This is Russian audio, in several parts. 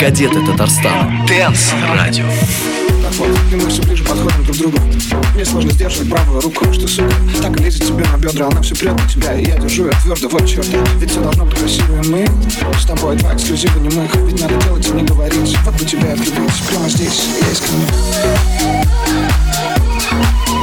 Кадеты Татарстана. Дэнс Радио. И мы все ближе подходим друг к другу Мне сложно сдерживать правую руку, что, сука Так и лезет тебе на бедра, она все прет на тебя И я держу ее твердо, вот черт Ведь все должно быть красиво, и мы С тобой два эксклюзива немых Ведь надо делать и не говорить Вот бы тебя влюбить прямо здесь, искренне Между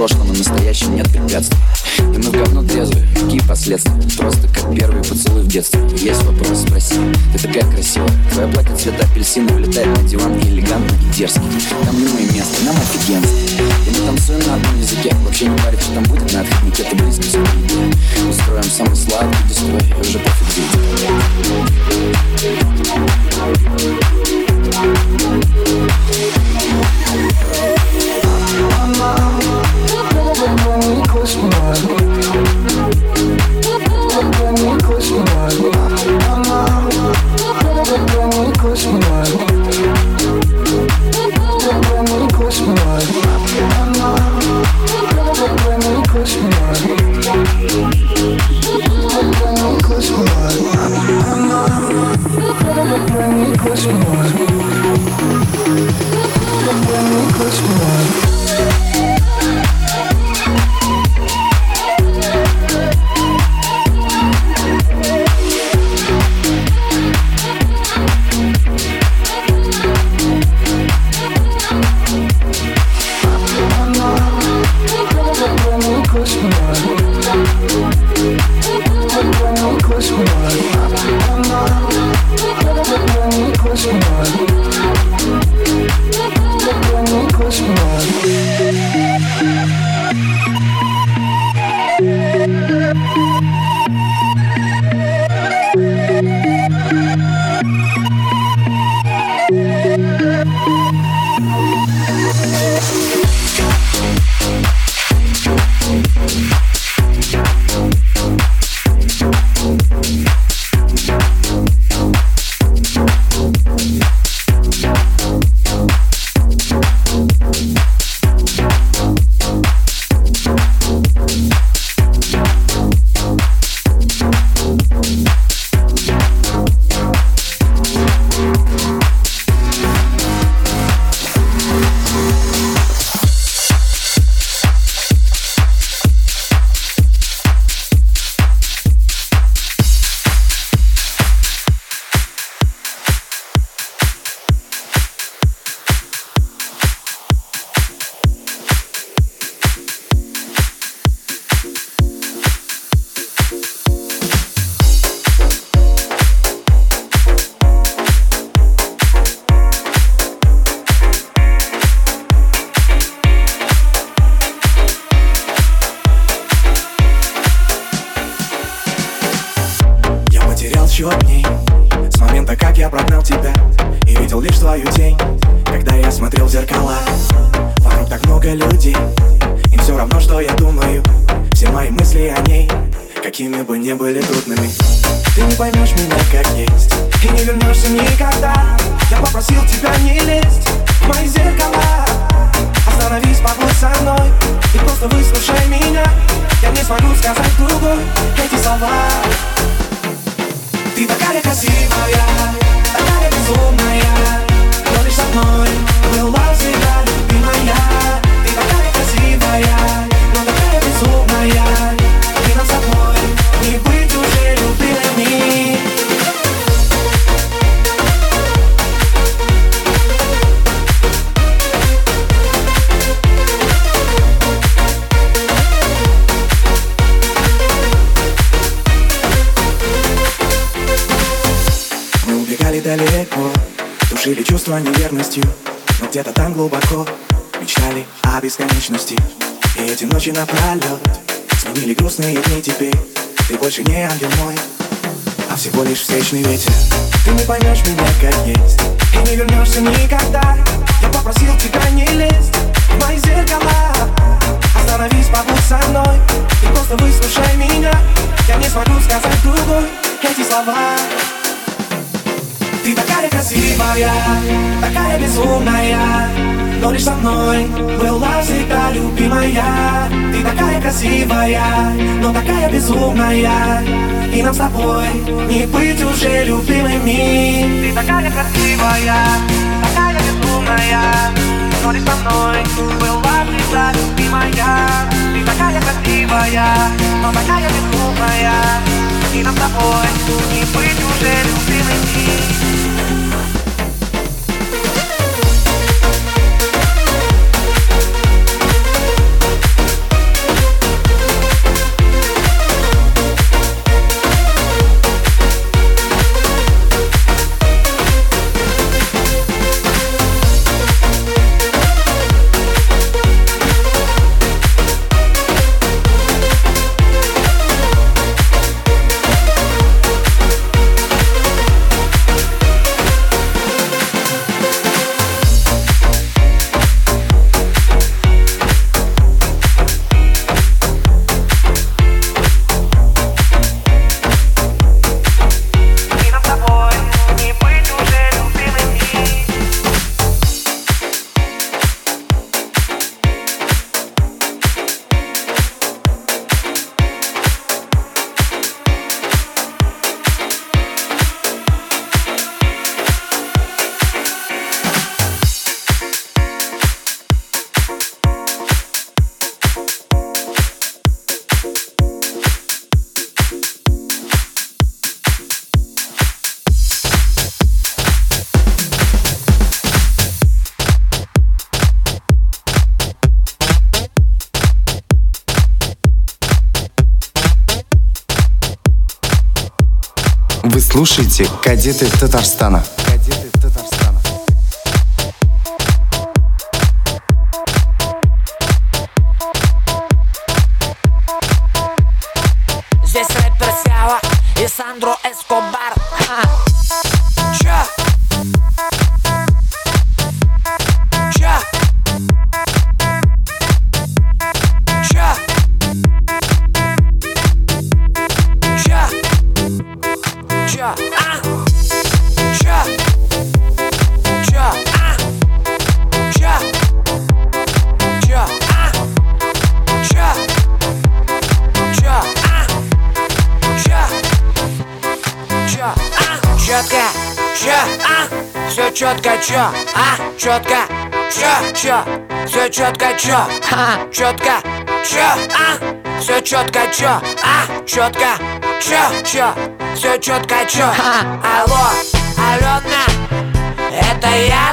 прошлым и настоящим нет препятствий. И мы в говно трезвые, какие последствия? Просто как первый поцелуй в детстве. Есть вопрос, спроси, ты такая красивая. Твое платье цвета апельсина вылетает на диван элегантно и дерзкий Там не мое место, нам офигенство. И мы танцуем на одном языке Вообще не парит, что там будет на отходнике Ты близко все Устроим самый сладкий дистрой И уже пофиг где поймешь меня как есть. И не вернешься никогда. Я попросил тебя не лезть В мои зеркала. Остановись, побудь со мной И просто выслушай меня. Я не смогу сказать другой Эти слова. Ты такая красивая, такая безумная. Но лишь со мной была всегда любимая. Ты такая красивая, но такая безумная. Ты нам с убегали далеко Душили чувства неверностью Но где-то там глубоко Мечтали о бесконечности. И эти ночи напролет Сменили грустные дни теперь Ты больше не ангел мой А всего лишь встречный ветер. Ты не поймешь меня как есть. И не вернешься никогда. Я попросил тебя не лезть В мои зеркала. Остановись, побудь со мной И просто выслушай меня. Я не смогу сказать другой эти слова. Ты такая красивая, такая безумная Но лишь со мной? Была всегда любимая. Ты такая красивая, но такая безумная. И нам с тобой не быть уже любимыми. Ты такая красивая, такая безумная. Но лишь со мной? Была всегда любимая. Ты такая красивая, но такая безумная. И нам с тобой не быть уже любимыми Вы слушаете «Кадеты Татарстана». Кадеты чё? А? Четко? Чё? Чё? Все четко, чё? А? Четко? Чё? А? Все четко, чё? А? Четко? Чё? Чё? Все четко, чё? Алло, Алена, это Яна?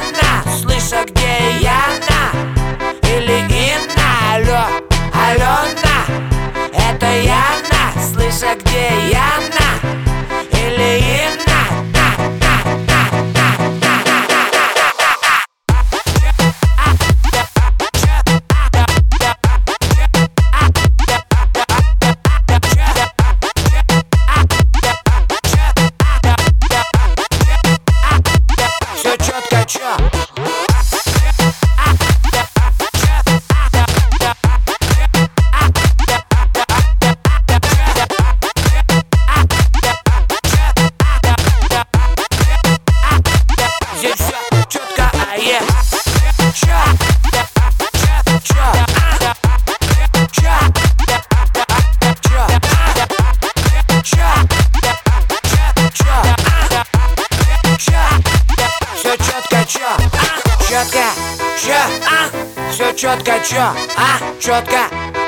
А? Четко,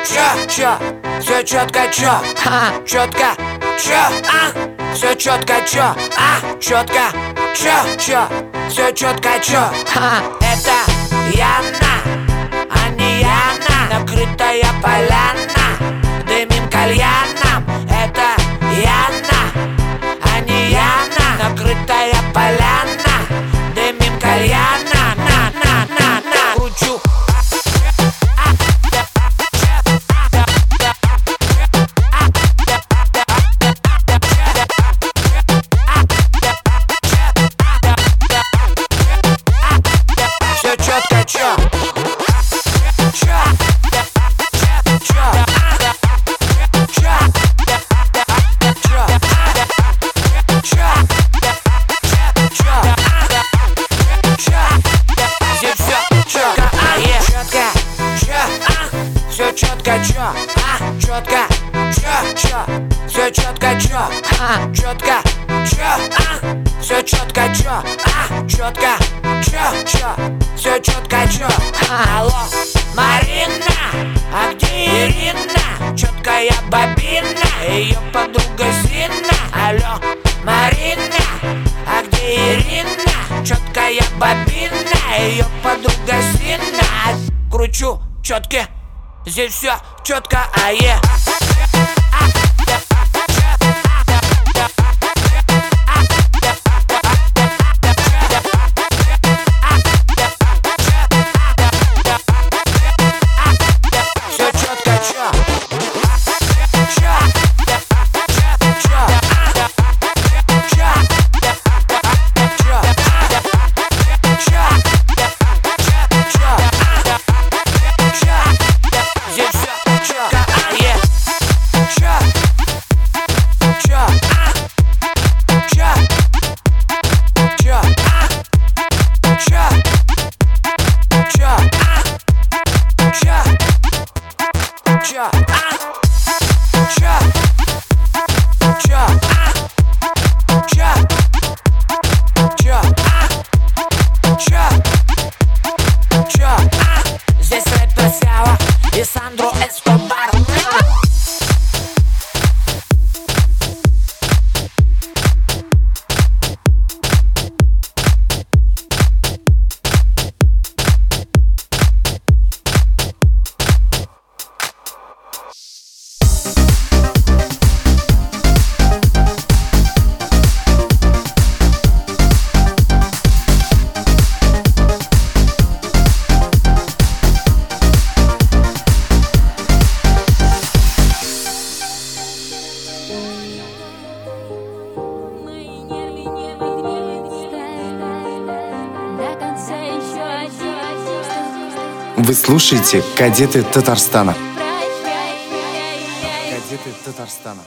чё? Чё? Все четко, чё? А? Четко, чё? А? Все четко, чё? А? Четко, чё? Чё? Все четко, чё? А? Это Яна, а не Яна Накрытая поляна Дымим кальяном Это Яна, а не Яна Накрытая четко, чё, а, четко, чё, а, все четко, чё, а, четко, чё, чё, все четко, чё. А. Алло, Марина, а где Ирина? Четкая бабина, ее подруга Зина. Алло, Марина, а где Ирина? Четкая бабина, ее подруга Зина. Кручу четки, здесь все четко, а е. Yeah. слушайте «Кадеты Татарстана». Кадеты Татарстана.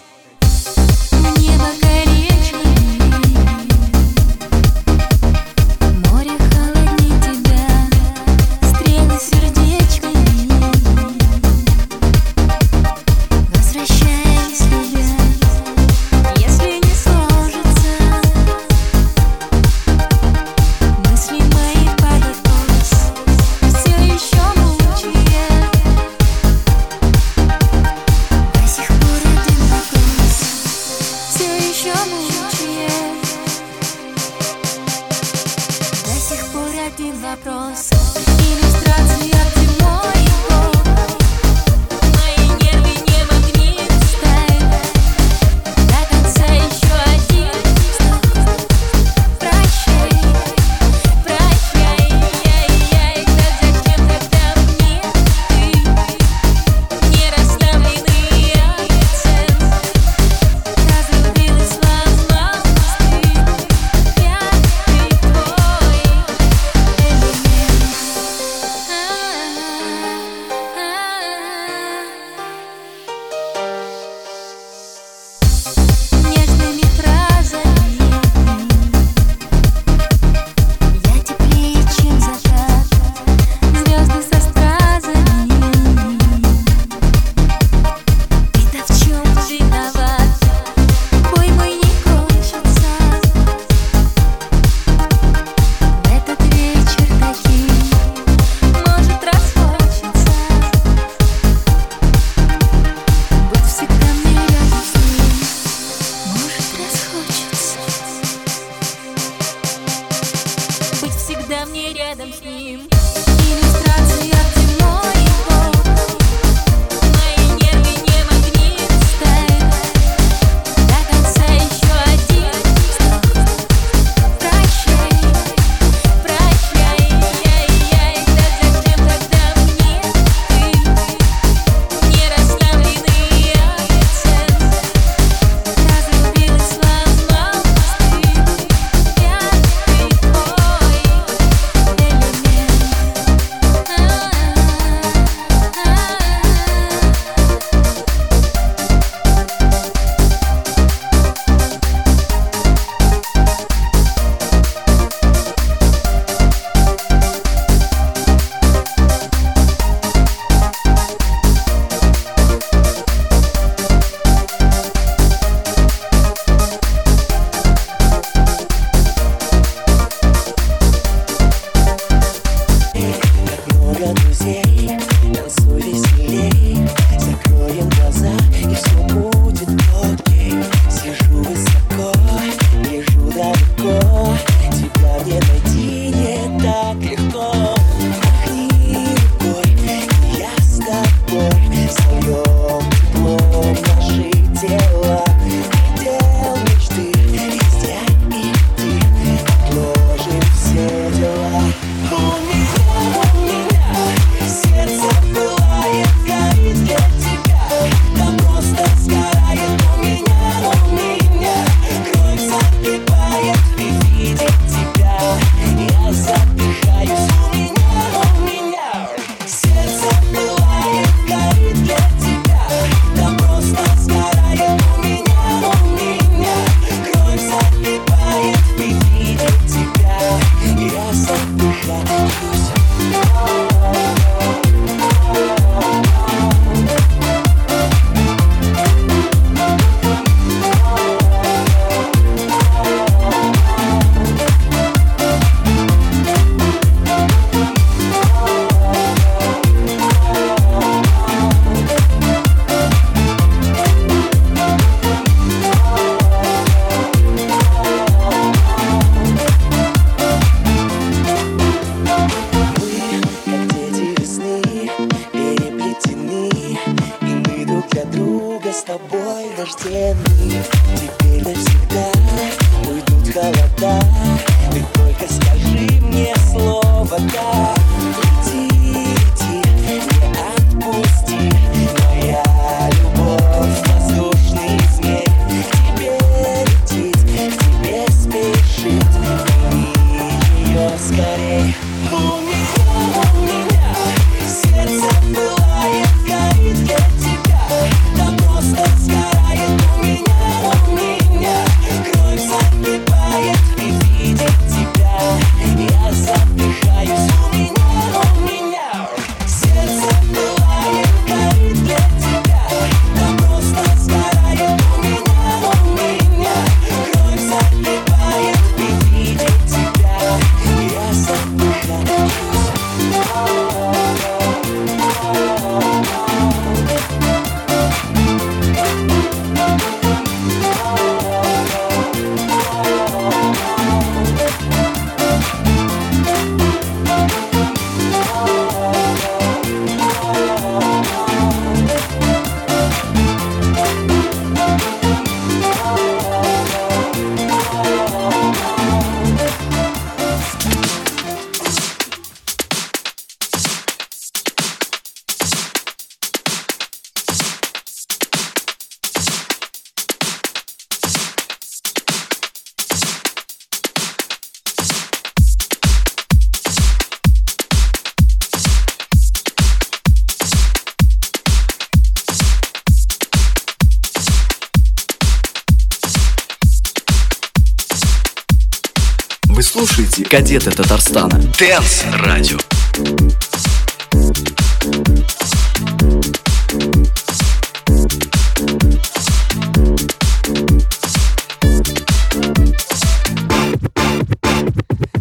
«Кадеты Татарстана». Дэнс Радио.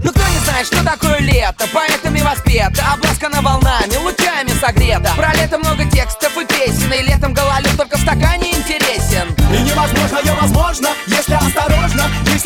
Ну кто не знает, что такое лето Поэтами воспета, обласкана волнами Лучами согрета Про лето много текстов и песен И летом гололед только в стакане интересен И невозможно, я возможно, если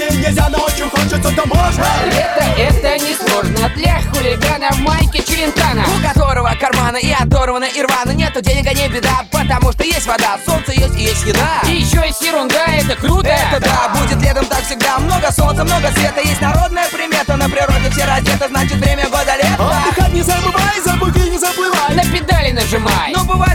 нельзя, но очень хочется, то можно Лето это не сложно. Для хулигана в майке Челентана У которого карманы и оторваны и рваны. Нету денег, а не беда Потому что есть вода, солнце есть и есть еда. И еще есть ерунда, это круто. Это да, будет летом так всегда. Много солнца, много света Есть народная примета. На природе все раздеты Значит время года лето. Отдыхать не забывай, за буги не заплывай. На педали нажимай. Ну бывай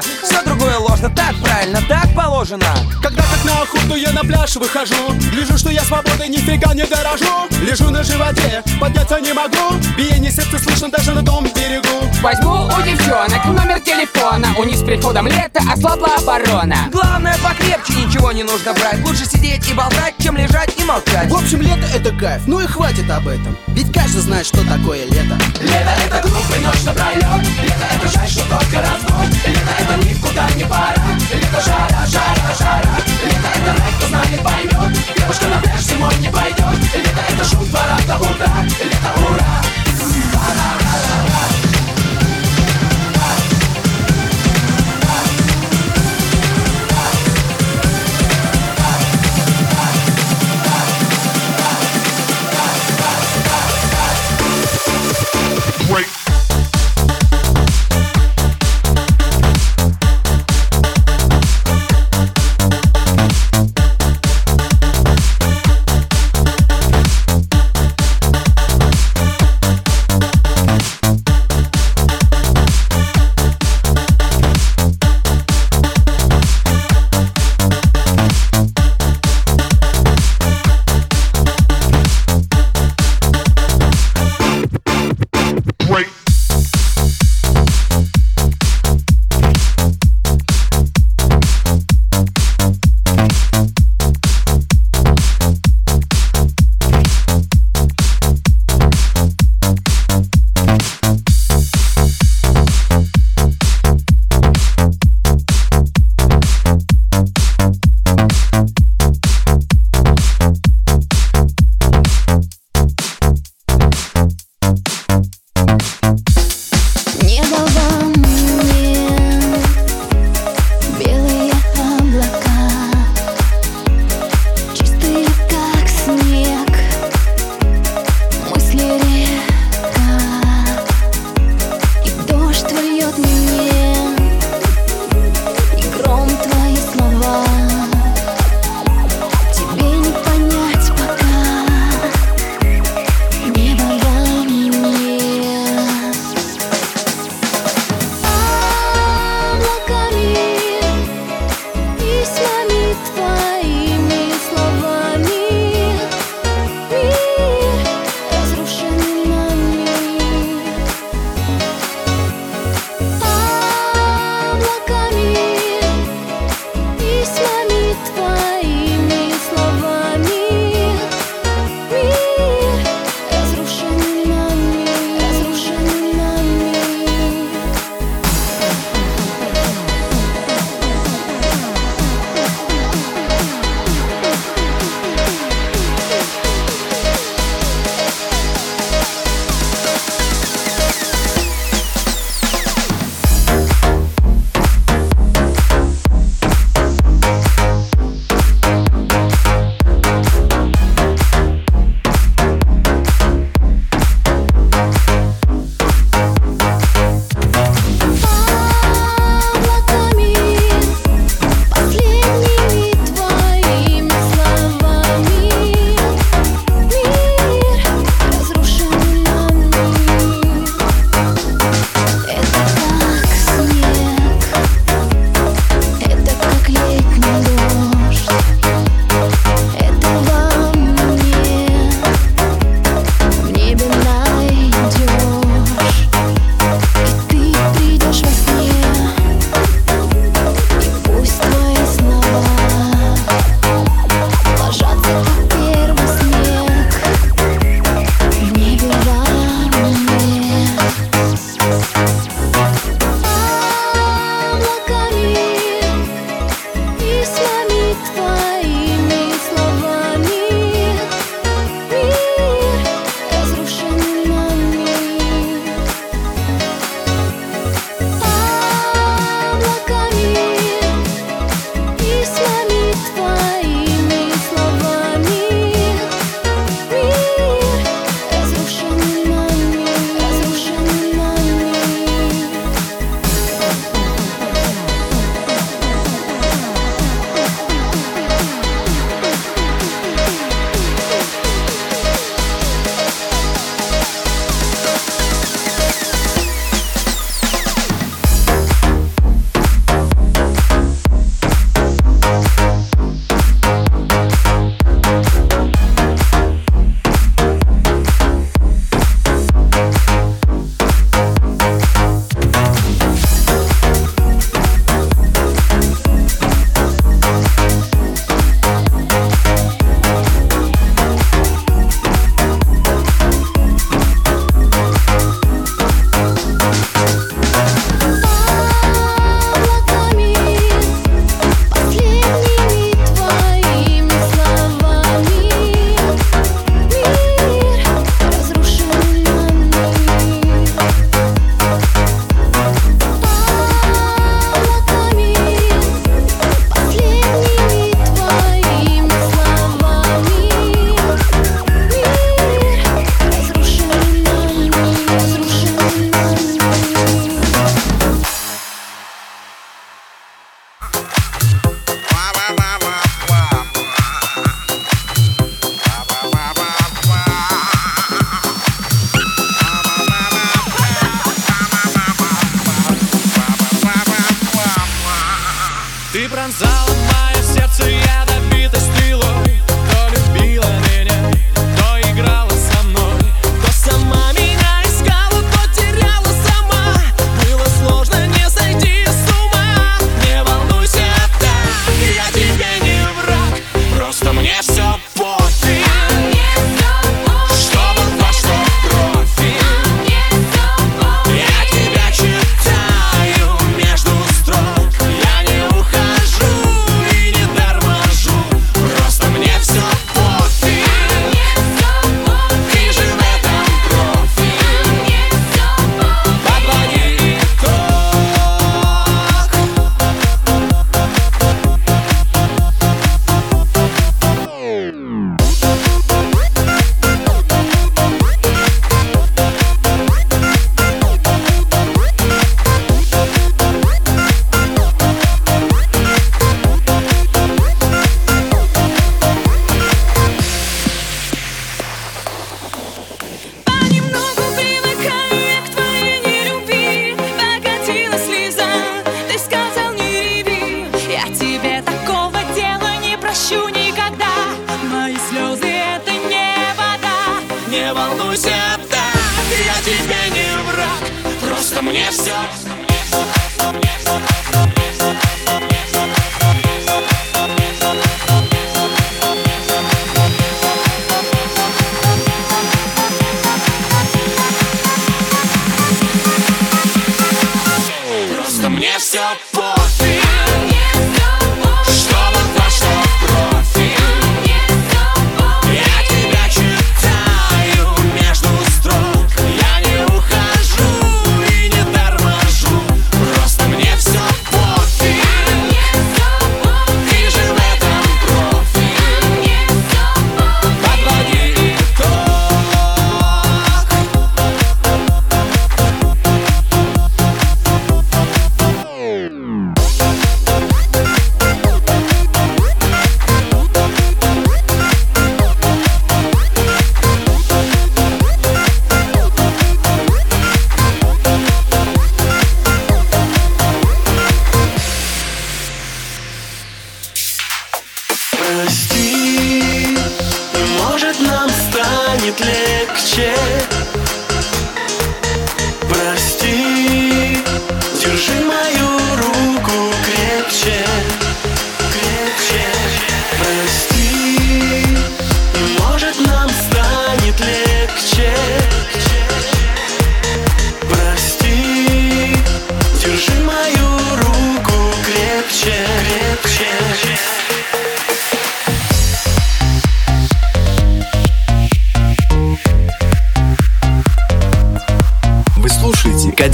Все другое ложно, так правильно, так положено. Когда как на охоту я на пляж выхожу. Вижу, что я свободой нифига не дорожу. Лежу на животе, подняться не могу. Биение сердца слышно даже на том берегу. Возьму у девчонок номер телефона. У них с приходом лета ослабла оборона. Главное покрепче, ничего не нужно брать. Лучше сидеть и болтать, чем лежать и молчать. В общем, лето это кайф, ну и хватит об этом. Ведь каждый знает, что такое лето. Лето это глупый ночь напролет Лето это жаль, что только развод. Лето это никуда не пора. Лето жара, жара, жара. Лето это рэп, кто знает, поймет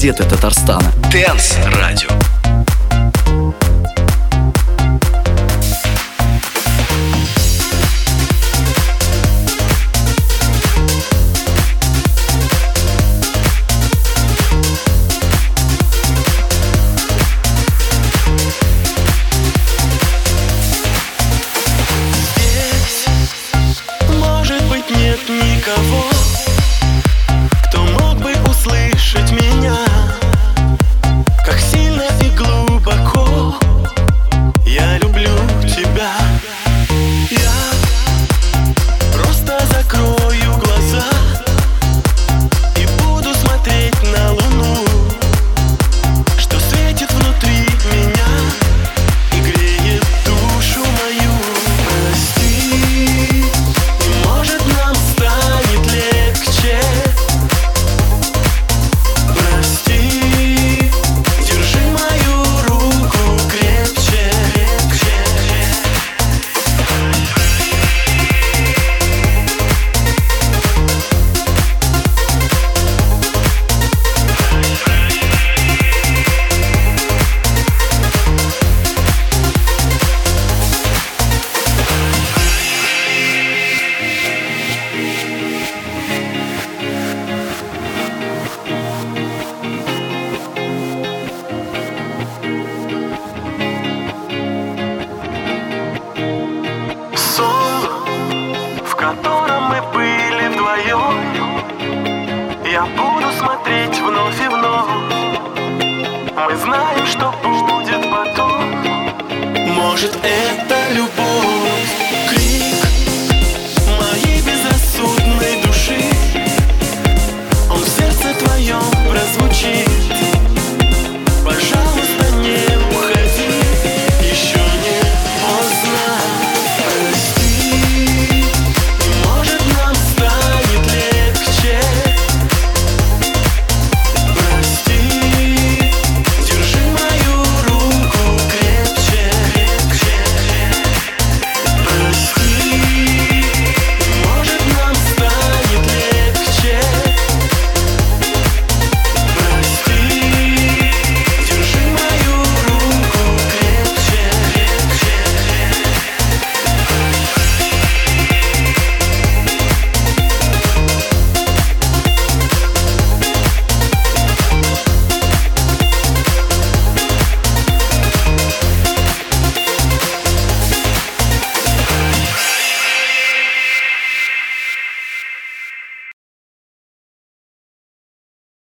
кадеты Татарстана. Дэнс Радио.